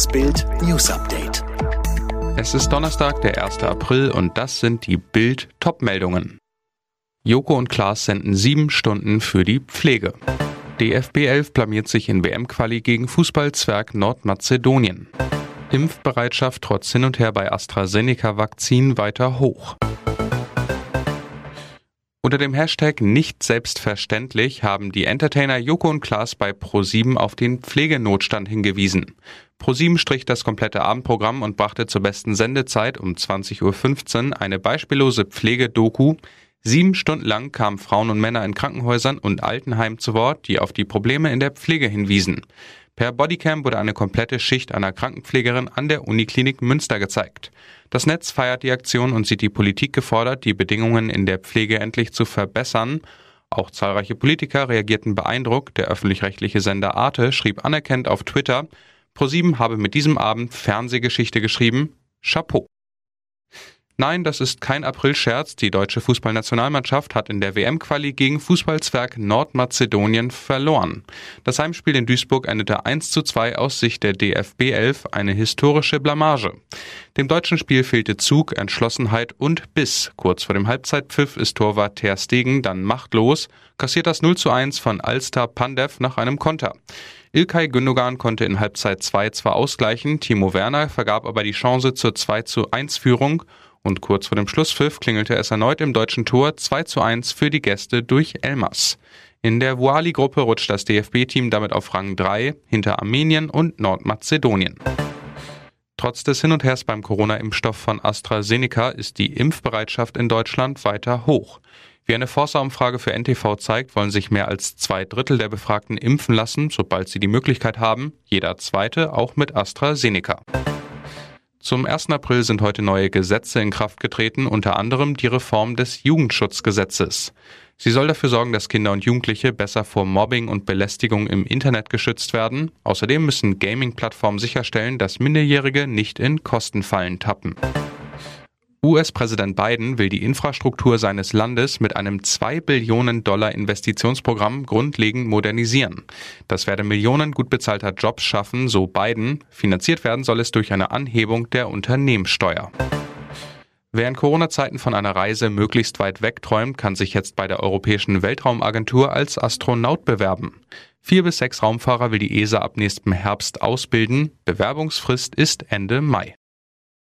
Das Bild News Update. Es ist Donnerstag, der 1. April und das sind die Bild Topmeldungen. Joko und Klaas senden sieben Stunden für die Pflege. DFB 11 blamiert sich in WM-Quali gegen Fußballzwerg Nordmazedonien. Impfbereitschaft trotz hin und her bei AstraZeneca-Vakzin weiter hoch. Unter dem Hashtag nicht selbstverständlich haben die Entertainer Joko und Klaas bei Pro7 auf den Pflegenotstand hingewiesen. Pro7 strich das komplette Abendprogramm und brachte zur besten Sendezeit um 20.15 Uhr eine beispiellose Pflegedoku. Sieben Stunden lang kamen Frauen und Männer in Krankenhäusern und Altenheimen zu Wort, die auf die Probleme in der Pflege hinwiesen. Per Bodycam wurde eine komplette Schicht einer Krankenpflegerin an der Uniklinik Münster gezeigt. Das Netz feiert die Aktion und sieht die Politik gefordert, die Bedingungen in der Pflege endlich zu verbessern. Auch zahlreiche Politiker reagierten beeindruckt. Der öffentlich-rechtliche Sender Arte schrieb anerkennt auf Twitter, ProSieben habe mit diesem Abend Fernsehgeschichte geschrieben. Chapeau. Nein, das ist kein Aprilscherz. Die deutsche Fußballnationalmannschaft hat in der WM-Quali gegen Fußballzwerg Nordmazedonien verloren. Das Heimspiel in Duisburg endete 1 zu 2 aus Sicht der DFB 11, eine historische Blamage. Dem deutschen Spiel fehlte Zug, Entschlossenheit und Biss. Kurz vor dem Halbzeitpfiff ist Torwart Ter Stegen dann machtlos, kassiert das 0 zu 1 von Alster Pandev nach einem Konter. Ilkay Gündogan konnte in Halbzeit 2 zwar ausgleichen, Timo Werner vergab aber die Chance zur 2 zu 1 Führung und kurz vor dem Schlusspfiff klingelte es erneut im deutschen Tor 2 zu 1 für die Gäste durch Elmas. In der Voali-Gruppe rutscht das DFB-Team damit auf Rang 3 hinter Armenien und Nordmazedonien. Trotz des Hin und Hers beim Corona-Impfstoff von AstraZeneca ist die Impfbereitschaft in Deutschland weiter hoch. Wie eine Forsa-Umfrage für NTV zeigt, wollen sich mehr als zwei Drittel der Befragten impfen lassen, sobald sie die Möglichkeit haben, jeder zweite auch mit AstraZeneca. Zum 1. April sind heute neue Gesetze in Kraft getreten, unter anderem die Reform des Jugendschutzgesetzes. Sie soll dafür sorgen, dass Kinder und Jugendliche besser vor Mobbing und Belästigung im Internet geschützt werden. Außerdem müssen Gaming-Plattformen sicherstellen, dass Minderjährige nicht in Kostenfallen tappen. US-Präsident Biden will die Infrastruktur seines Landes mit einem 2 Billionen Dollar Investitionsprogramm grundlegend modernisieren. Das werde Millionen gut bezahlter Jobs schaffen, so Biden. Finanziert werden soll es durch eine Anhebung der Unternehmenssteuer. Wer in Corona-Zeiten von einer Reise möglichst weit weg träumt, kann sich jetzt bei der Europäischen Weltraumagentur als Astronaut bewerben. Vier bis sechs Raumfahrer will die ESA ab nächstem Herbst ausbilden. Bewerbungsfrist ist Ende Mai.